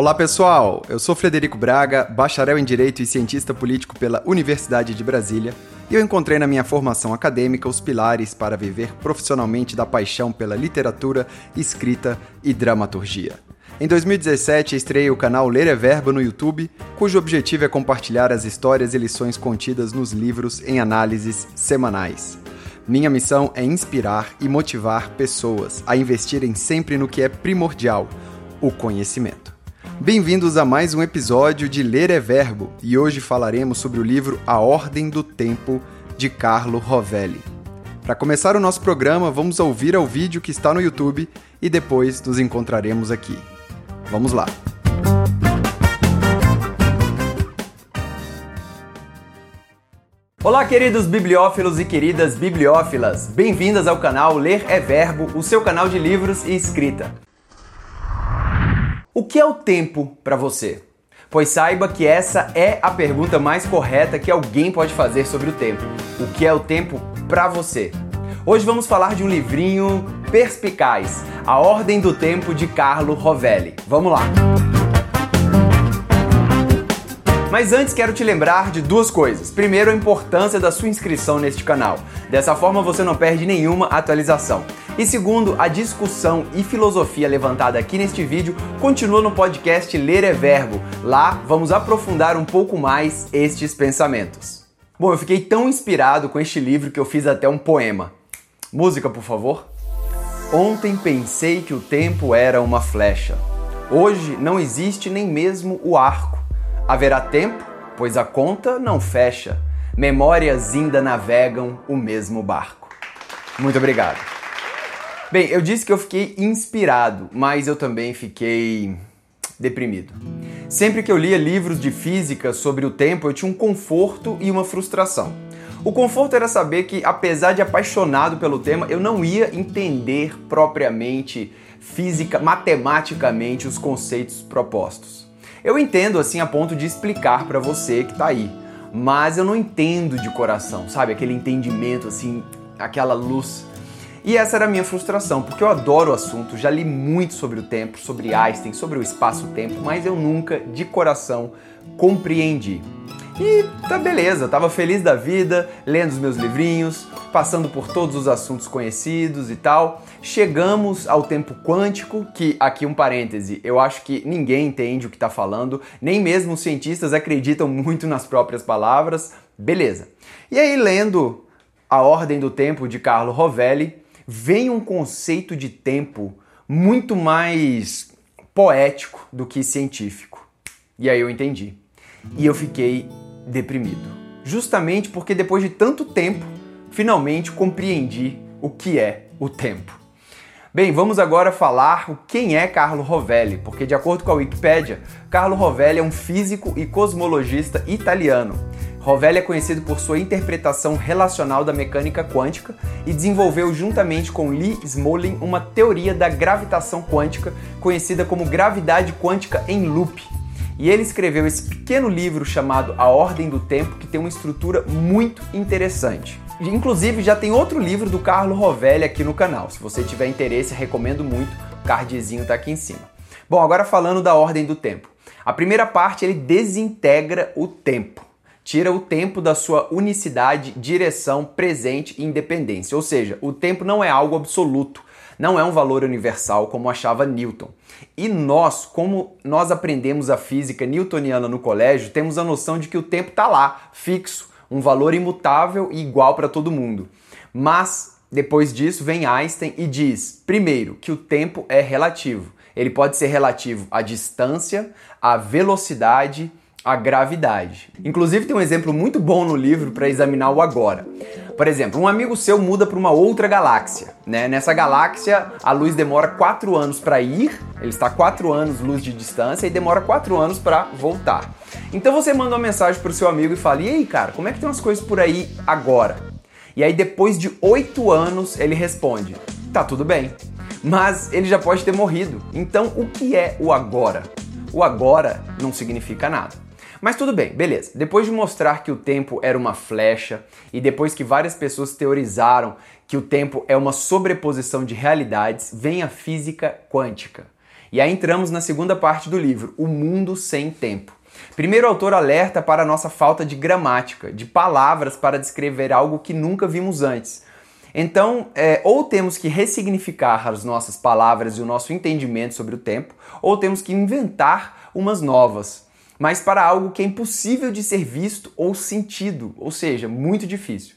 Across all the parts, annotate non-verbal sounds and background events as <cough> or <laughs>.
Olá pessoal, eu sou Frederico Braga, bacharel em Direito e cientista político pela Universidade de Brasília, e eu encontrei na minha formação acadêmica os pilares para viver profissionalmente da paixão pela literatura, escrita e dramaturgia. Em 2017, estreiei o canal Ler é Verbo no YouTube, cujo objetivo é compartilhar as histórias e lições contidas nos livros em análises semanais. Minha missão é inspirar e motivar pessoas a investirem sempre no que é primordial: o conhecimento. Bem-vindos a mais um episódio de Ler é Verbo e hoje falaremos sobre o livro A Ordem do Tempo de Carlo Rovelli. Para começar o nosso programa, vamos ouvir ao vídeo que está no YouTube e depois nos encontraremos aqui. Vamos lá! Olá, queridos bibliófilos e queridas bibliófilas! Bem-vindas ao canal Ler é Verbo, o seu canal de livros e escrita. O que é o tempo para você? Pois saiba que essa é a pergunta mais correta que alguém pode fazer sobre o tempo. O que é o tempo para você? Hoje vamos falar de um livrinho perspicaz, A Ordem do Tempo de Carlo Rovelli. Vamos lá! Mas antes quero te lembrar de duas coisas. Primeiro, a importância da sua inscrição neste canal. Dessa forma você não perde nenhuma atualização. E segundo, a discussão e filosofia levantada aqui neste vídeo continua no podcast Ler é Verbo. Lá vamos aprofundar um pouco mais estes pensamentos. Bom, eu fiquei tão inspirado com este livro que eu fiz até um poema. Música, por favor. Ontem pensei que o tempo era uma flecha. Hoje não existe nem mesmo o arco. Haverá tempo, pois a conta não fecha. Memórias ainda navegam o mesmo barco. Muito obrigado. Bem, eu disse que eu fiquei inspirado, mas eu também fiquei deprimido. Sempre que eu lia livros de física sobre o tempo, eu tinha um conforto e uma frustração. O conforto era saber que, apesar de apaixonado pelo tema, eu não ia entender propriamente, física, matematicamente, os conceitos propostos. Eu entendo assim a ponto de explicar para você que tá aí, mas eu não entendo de coração, sabe? Aquele entendimento assim, aquela luz. E essa era a minha frustração, porque eu adoro o assunto, já li muito sobre o tempo, sobre Einstein, sobre o espaço-tempo, mas eu nunca de coração compreendi. E tá beleza, tava feliz da vida, lendo os meus livrinhos, passando por todos os assuntos conhecidos e tal. Chegamos ao tempo quântico, que aqui um parêntese, eu acho que ninguém entende o que tá falando, nem mesmo os cientistas acreditam muito nas próprias palavras. Beleza. E aí lendo A Ordem do Tempo de Carlo Rovelli, vem um conceito de tempo muito mais poético do que científico. E aí eu entendi. E eu fiquei deprimido. Justamente porque depois de tanto tempo, finalmente compreendi o que é o tempo. Bem, vamos agora falar quem é Carlo Rovelli, porque de acordo com a Wikipédia, Carlo Rovelli é um físico e cosmologista italiano. Rovelli é conhecido por sua interpretação relacional da mecânica quântica e desenvolveu juntamente com Lee Smolin uma teoria da gravitação quântica conhecida como gravidade quântica em loop, e ele escreveu esse pequeno livro chamado A Ordem do Tempo, que tem uma estrutura muito interessante. Inclusive, já tem outro livro do Carlo Rovelli aqui no canal. Se você tiver interesse, recomendo muito. O cardzinho está aqui em cima. Bom, agora falando da Ordem do Tempo. A primeira parte ele desintegra o tempo. Tira o tempo da sua unicidade, direção, presente e independência. Ou seja, o tempo não é algo absoluto não é um valor universal como achava Newton. E nós, como nós aprendemos a física newtoniana no colégio, temos a noção de que o tempo está lá, fixo, um valor imutável e igual para todo mundo. Mas depois disso vem Einstein e diz, primeiro, que o tempo é relativo. Ele pode ser relativo à distância, à velocidade, à gravidade. Inclusive tem um exemplo muito bom no livro para examinar o agora. Por exemplo, um amigo seu muda para uma outra galáxia. Né? Nessa galáxia, a luz demora 4 anos para ir, ele está 4 anos luz de distância e demora 4 anos para voltar. Então você manda uma mensagem para o seu amigo e fala: E aí, cara, como é que tem umas coisas por aí agora? E aí, depois de 8 anos, ele responde: Tá tudo bem. Mas ele já pode ter morrido. Então, o que é o agora? O agora não significa nada. Mas tudo bem, beleza. Depois de mostrar que o tempo era uma flecha e depois que várias pessoas teorizaram que o tempo é uma sobreposição de realidades, vem a física quântica. E aí entramos na segunda parte do livro, O Mundo Sem Tempo. Primeiro, o autor alerta para a nossa falta de gramática, de palavras para descrever algo que nunca vimos antes. Então, é, ou temos que ressignificar as nossas palavras e o nosso entendimento sobre o tempo, ou temos que inventar umas novas, mas para algo que é impossível de ser visto ou sentido, ou seja, muito difícil.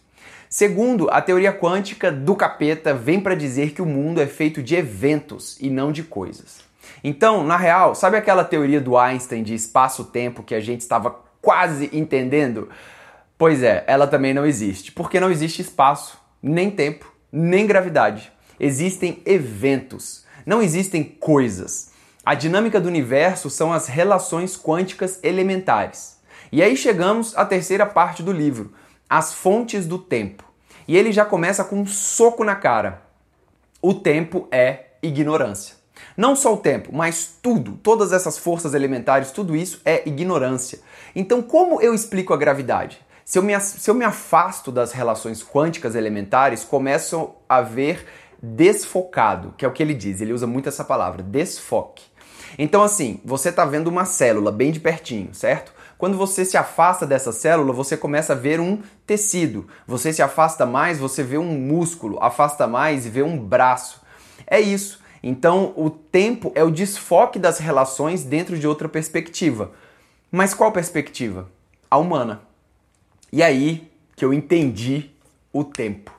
Segundo, a teoria quântica do capeta vem para dizer que o mundo é feito de eventos e não de coisas. Então, na real, sabe aquela teoria do Einstein de espaço-tempo que a gente estava quase entendendo? Pois é, ela também não existe, porque não existe espaço, nem tempo, nem gravidade. Existem eventos, não existem coisas. A dinâmica do universo são as relações quânticas elementares. E aí chegamos à terceira parte do livro, as fontes do tempo. E ele já começa com um soco na cara. O tempo é ignorância. Não só o tempo, mas tudo, todas essas forças elementares, tudo isso é ignorância. Então, como eu explico a gravidade? Se eu me, se eu me afasto das relações quânticas elementares, começo a ver desfocado, que é o que ele diz, ele usa muito essa palavra, desfoque. Então, assim, você está vendo uma célula bem de pertinho, certo? Quando você se afasta dessa célula, você começa a ver um tecido. Você se afasta mais, você vê um músculo, afasta mais e vê um braço. É isso. Então, o tempo é o desfoque das relações dentro de outra perspectiva. Mas qual perspectiva? A humana. E aí que eu entendi o tempo.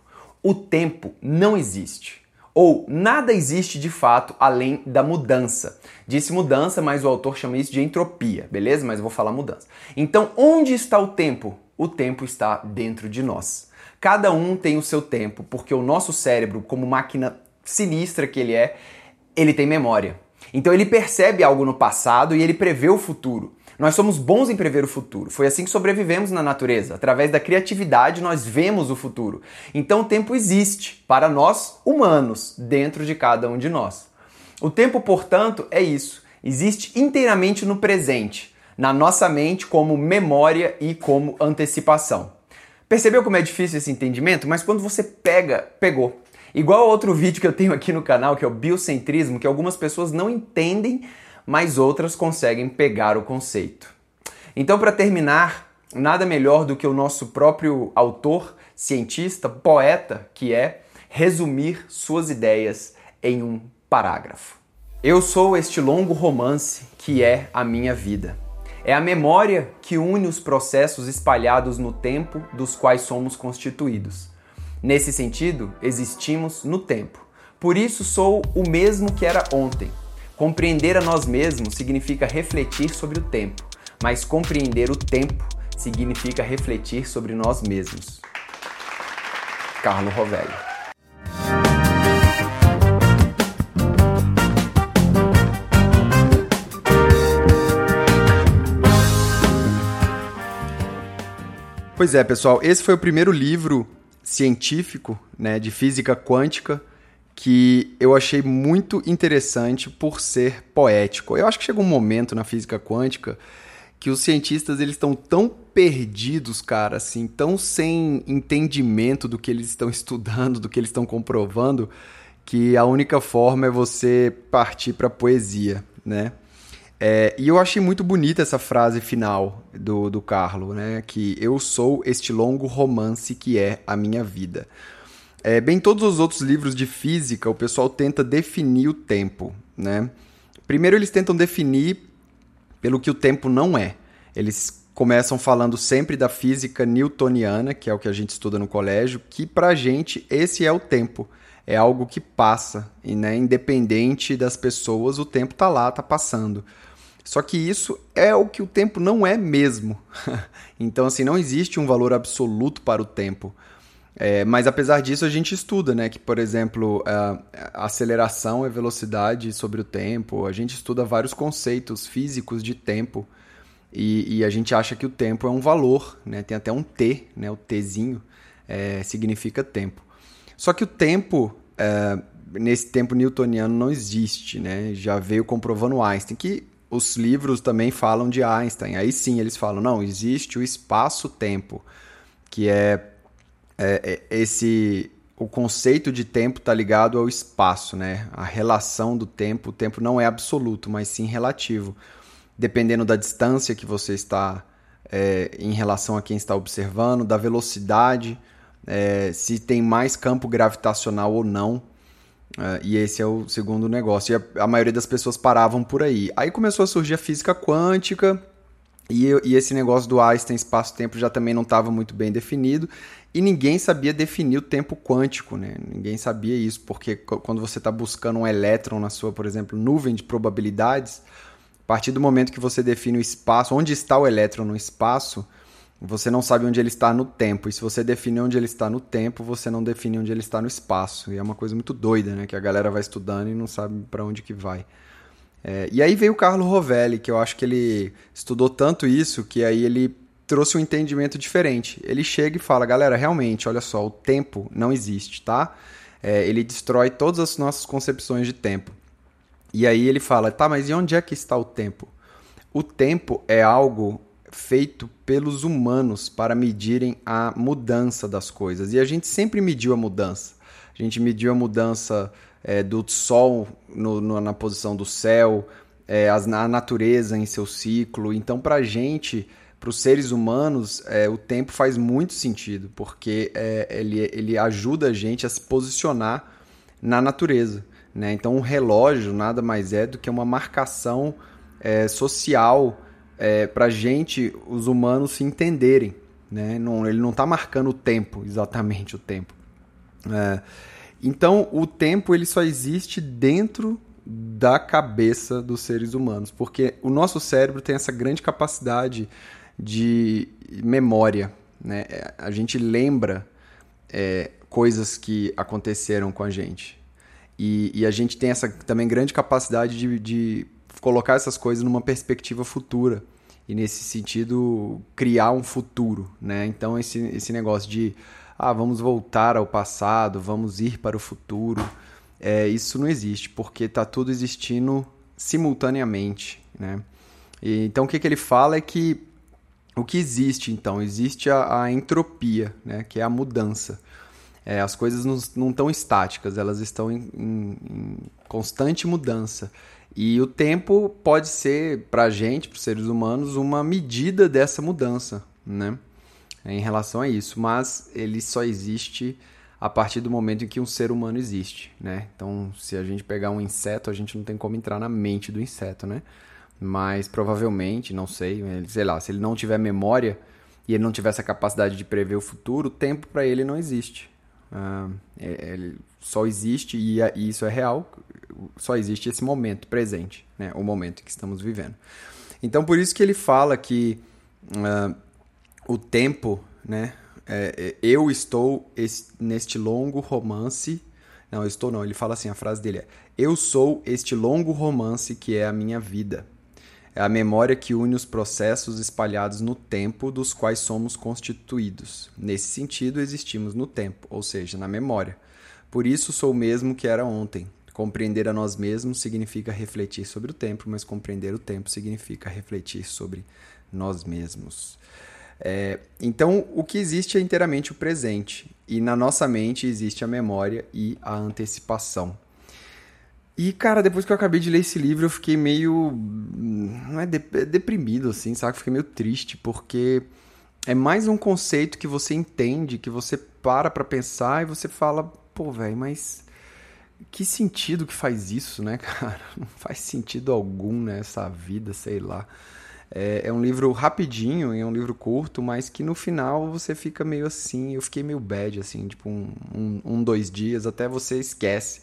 O tempo não existe ou nada existe de fato além da mudança. Disse mudança, mas o autor chama isso de entropia, beleza? Mas eu vou falar mudança. Então, onde está o tempo? O tempo está dentro de nós. Cada um tem o seu tempo, porque o nosso cérebro, como máquina sinistra que ele é, ele tem memória. Então ele percebe algo no passado e ele prevê o futuro. Nós somos bons em prever o futuro. Foi assim que sobrevivemos na natureza. Através da criatividade, nós vemos o futuro. Então, o tempo existe para nós humanos, dentro de cada um de nós. O tempo, portanto, é isso. Existe inteiramente no presente, na nossa mente, como memória e como antecipação. Percebeu como é difícil esse entendimento? Mas quando você pega, pegou. Igual outro vídeo que eu tenho aqui no canal, que é o biocentrismo, que algumas pessoas não entendem mas outras conseguem pegar o conceito. Então, para terminar, nada melhor do que o nosso próprio autor, cientista, poeta, que é resumir suas ideias em um parágrafo. Eu sou este longo romance que é a minha vida. É a memória que une os processos espalhados no tempo dos quais somos constituídos. Nesse sentido, existimos no tempo. Por isso sou o mesmo que era ontem Compreender a nós mesmos significa refletir sobre o tempo, mas compreender o tempo significa refletir sobre nós mesmos. Carlo Rovelli. Pois é, pessoal, esse foi o primeiro livro científico né, de física quântica que eu achei muito interessante por ser poético. Eu acho que chega um momento na física quântica que os cientistas eles estão tão perdidos, cara, assim, tão sem entendimento do que eles estão estudando, do que eles estão comprovando, que a única forma é você partir para poesia, né? É, e eu achei muito bonita essa frase final do, do Carlo, né? Que eu sou este longo romance que é a minha vida. É, bem, todos os outros livros de física, o pessoal tenta definir o tempo, né? Primeiro eles tentam definir pelo que o tempo não é. Eles começam falando sempre da física newtoniana, que é o que a gente estuda no colégio, que pra gente esse é o tempo. É algo que passa, e né, independente das pessoas, o tempo tá lá, tá passando. Só que isso é o que o tempo não é mesmo. <laughs> então, assim, não existe um valor absoluto para o tempo. É, mas apesar disso, a gente estuda, né? Que, por exemplo, a aceleração é velocidade sobre o tempo. A gente estuda vários conceitos físicos de tempo. E, e a gente acha que o tempo é um valor, né? Tem até um T, né? O Tzinho é, significa tempo. Só que o tempo, é, nesse tempo newtoniano, não existe, né? Já veio comprovando Einstein, que os livros também falam de Einstein. Aí sim eles falam, não, existe o espaço-tempo, que é é, esse o conceito de tempo está ligado ao espaço, né? A relação do tempo, o tempo não é absoluto, mas sim relativo. Dependendo da distância que você está é, em relação a quem está observando, da velocidade, é, se tem mais campo gravitacional ou não. É, e esse é o segundo negócio. E a, a, maioria das pessoas paravam por aí. Aí começou a surgir a física quântica. E, e esse negócio do Einstein espaço-tempo já também não estava muito bem definido e ninguém sabia definir o tempo quântico, né? Ninguém sabia isso, porque quando você está buscando um elétron na sua, por exemplo, nuvem de probabilidades, a partir do momento que você define o espaço, onde está o elétron no espaço, você não sabe onde ele está no tempo. E se você define onde ele está no tempo, você não define onde ele está no espaço. E é uma coisa muito doida, né? Que a galera vai estudando e não sabe para onde que vai. É, e aí veio o Carlo Rovelli, que eu acho que ele estudou tanto isso que aí ele trouxe um entendimento diferente. Ele chega e fala, galera, realmente, olha só, o tempo não existe, tá? É, ele destrói todas as nossas concepções de tempo. E aí ele fala, tá, mas e onde é que está o tempo? O tempo é algo feito pelos humanos para medirem a mudança das coisas. E a gente sempre mediu a mudança. A gente mediu a mudança é, do Sol no, no, na posição do céu, é, a natureza em seu ciclo. Então, para a gente para os seres humanos, é, o tempo faz muito sentido, porque é, ele, ele ajuda a gente a se posicionar na natureza. Né? Então, um relógio nada mais é do que uma marcação é, social é, para a gente, os humanos, se entenderem. Né? Não, ele não está marcando o tempo, exatamente o tempo. É, então, o tempo ele só existe dentro da cabeça dos seres humanos, porque o nosso cérebro tem essa grande capacidade de memória. Né? A gente lembra é, coisas que aconteceram com a gente. E, e, a gente tem essa também grande capacidade de, de colocar essas coisas numa perspectiva futura. E nesse sentido, criar um futuro. Né? Então, esse, esse negócio de ah, vamos voltar ao passado, vamos ir para o futuro, é, isso não existe, porque está tudo existindo simultaneamente. Né? E, então, o que, que ele fala é que o que existe então? Existe a, a entropia, né? que é a mudança. É, as coisas não, não estão estáticas, elas estão em, em, em, constante mudança. E o tempo pode ser, para a gente, para os seres humanos, uma medida dessa mudança, né? Em relação a isso. Mas ele só existe a partir do momento em que um ser humano existe, né? Então, se a gente pegar um inseto, a gente não tem como entrar na mente do inseto, né? mas provavelmente, não sei, sei lá, se ele não tiver memória e ele não tiver essa capacidade de prever o futuro, o tempo para ele não existe. Uh, ele só existe, e, e, isso é real, só existe esse momento presente, né? o momento que estamos vivendo. Então, por isso que ele fala que uh, o tempo, né? É, é, eu estou neste longo romance. Não, eu estou não. Ele fala assim: a frase dele é: Eu sou este longo romance que é a minha vida. É a memória que une os processos espalhados no tempo dos quais somos constituídos. Nesse sentido, existimos no tempo, ou seja, na memória. Por isso sou o mesmo que era ontem. Compreender a nós mesmos significa refletir sobre o tempo, mas compreender o tempo significa refletir sobre nós mesmos. É, então, o que existe é inteiramente o presente, e na nossa mente existe a memória e a antecipação. E, cara, depois que eu acabei de ler esse livro, eu fiquei meio. Não é, é deprimido, assim, sabe? Fiquei meio triste, porque é mais um conceito que você entende, que você para pra pensar e você fala, pô, velho, mas que sentido que faz isso, né, <laughs> cara? Não faz sentido algum nessa vida, sei lá. É, é, um livro rapidinho, é um livro curto, mas que no final você fica meio assim. Eu fiquei meio bad, assim, tipo um, um, um dois dias, até você esquece.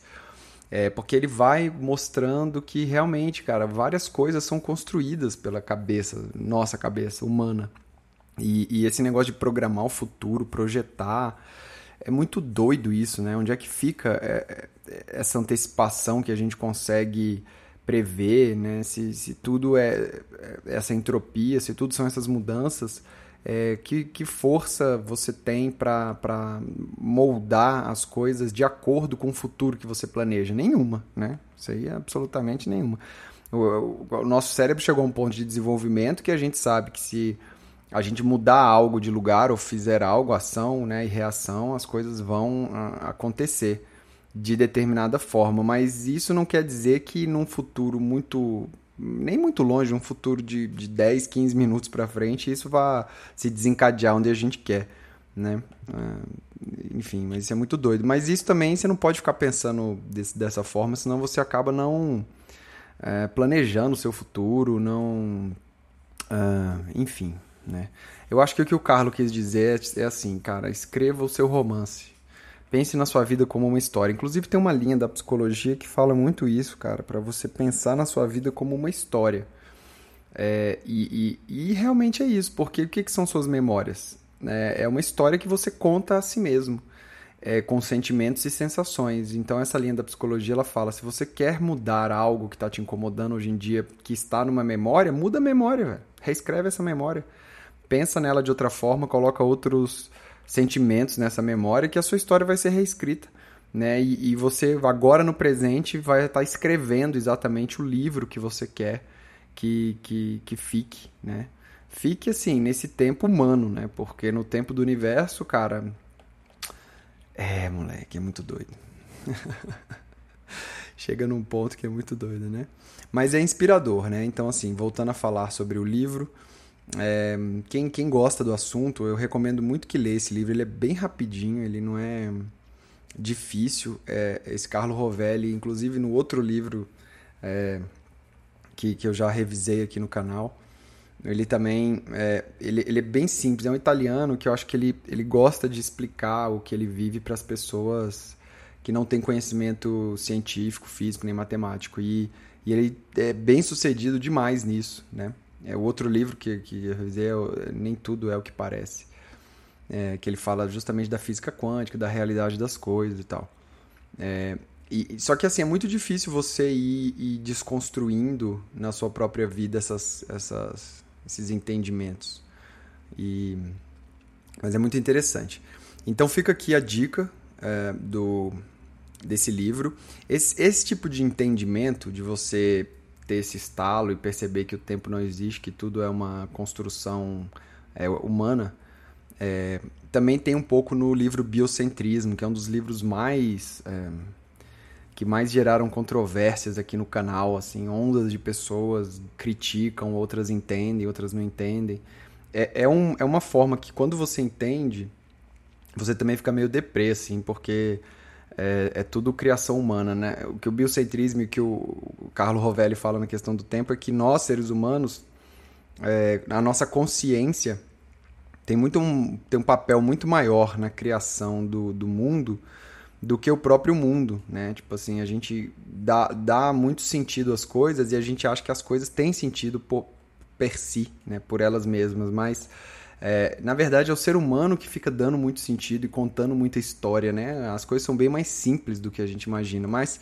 É, porque ele vai mostrando que realmente, cara, várias coisas são construídas pela cabeça, nossa cabeça humana. E, e, esse negócio de programar o futuro, projetar, é muito doido isso, né? Onde é que fica é, é, essa antecipação que a gente consegue prever, né? Se, se tudo é, é essa entropia, se tudo são essas mudanças, é, que, que força você tem para moldar as coisas de acordo com o futuro que você planeja? Nenhuma, né? Isso aí é absolutamente nenhuma. O, o, o, nosso cérebro chegou a um ponto de desenvolvimento que a gente sabe que se a gente mudar algo de lugar ou fizer algo, ação né, e reação, as coisas vão uh, acontecer de determinada forma. Mas isso não quer dizer que num futuro muito. nem muito longe, um futuro de, de 10, 15 minutos para frente, isso vá se desencadear onde a gente quer. Né? Uh, enfim, mas isso é muito doido. Mas isso também você não pode ficar pensando desse, dessa forma, senão você acaba não é, planejando o seu futuro, não. Uh, enfim, né? Eu acho que o que o Carlos quis dizer é, é assim, cara, escreva o seu romance. Pense na sua vida como uma história. Inclusive tem uma linha da psicologia que fala muito isso, cara, para você pensar na sua vida como uma história. É, e, e, e, realmente é isso, porque o que, que são suas memórias? É, é uma história que você conta a si mesmo é, com sentimentos e sensações. Então essa linha da psicologia ela fala: se você quer mudar algo que está te incomodando hoje em dia, que está numa memória, muda a memória, velho. reescreve essa memória, pensa nela de outra forma, coloca outros sentimentos nessa memória, que a sua história vai ser reescrita. Né? E, e você agora no presente vai estar tá escrevendo exatamente o livro que você quer que, que, que fique, né? Fique assim, nesse tempo humano, né? Porque no tempo do universo, cara, é, moleque, é muito doido. <laughs> Chega num ponto que é muito doido, né? Mas é inspirador, né? Então, assim, voltando a falar sobre o livro, é, quem, quem gosta do assunto, eu recomendo muito que lê esse livro. Ele é bem rapidinho, ele não é difícil. É, esse Carlo Rovelli, inclusive no outro livro é, que, que eu já revisei aqui no canal, ele também é, ele, ele é bem simples, é um italiano que eu acho que ele, ele gosta de explicar o que ele vive para as pessoas que não têm conhecimento científico, físico nem matemático. E, e ele é bem sucedido demais nisso. Né? É o outro livro que, que eu revisei, é, Nem Tudo é o que Parece. É, que ele fala justamente da física quântica, da realidade das coisas e tal. É, e, só que assim, é muito difícil você ir, ir desconstruindo na sua própria vida essas, essas, esses entendimentos. E, mas é muito interessante. Então fica aqui a dica é, do desse livro. Esse, esse tipo de entendimento, de você ter esse estalo e perceber que o tempo não existe, que tudo é uma construção é, humana, é, também tem um pouco no livro Biocentrismo, que é um dos livros mais é, que mais geraram controvérsias aqui no canal, assim, ondas de pessoas criticam, outras entendem, outras não entendem. É, é, um, é uma forma que quando você entende, você também fica meio deprê, assim, porque é, é tudo criação humana, né? O que o biocentrismo e que o Carlo Rovelli fala na questão do tempo é que nós, seres humanos, é, a nossa consciência tem, muito um, tem um papel muito maior na criação do, do mundo do que o próprio mundo, né? Tipo assim, a gente dá, dá muito sentido às coisas e a gente acha que as coisas têm sentido por, per si, né? Por elas mesmas, mas é, na verdade é o ser humano que fica dando muito sentido e contando muita história, né? As coisas são bem mais simples do que a gente imagina, mas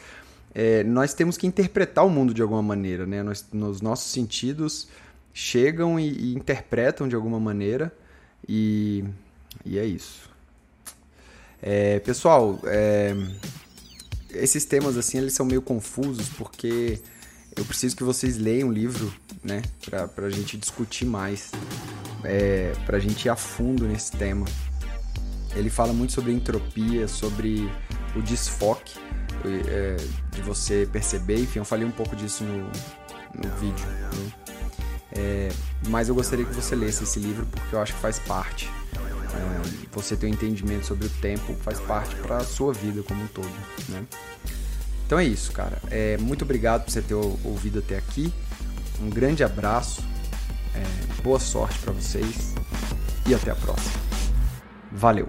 é, nós temos que interpretar o mundo de alguma maneira, né? Nos nossos sentidos chegam e, e interpretam de alguma maneira e, e é isso. É, pessoal, é, esses temas assim eles são meio confusos porque eu preciso que vocês leiam o livro, né, pra, pra gente discutir mais, é, pra gente ir a fundo nesse tema. Ele fala muito sobre entropia, sobre o desfoque é, de você perceber, enfim, eu falei um pouco disso no, no vídeo. Né? É, mas eu gostaria que você lesse esse livro porque eu acho que faz parte é, você ter um entendimento sobre o tempo faz parte para a sua vida como um todo, né? Então é isso, cara. É, muito obrigado por você ter ouvido até aqui. Um grande abraço, boa sorte para vocês e até a próxima. Valeu!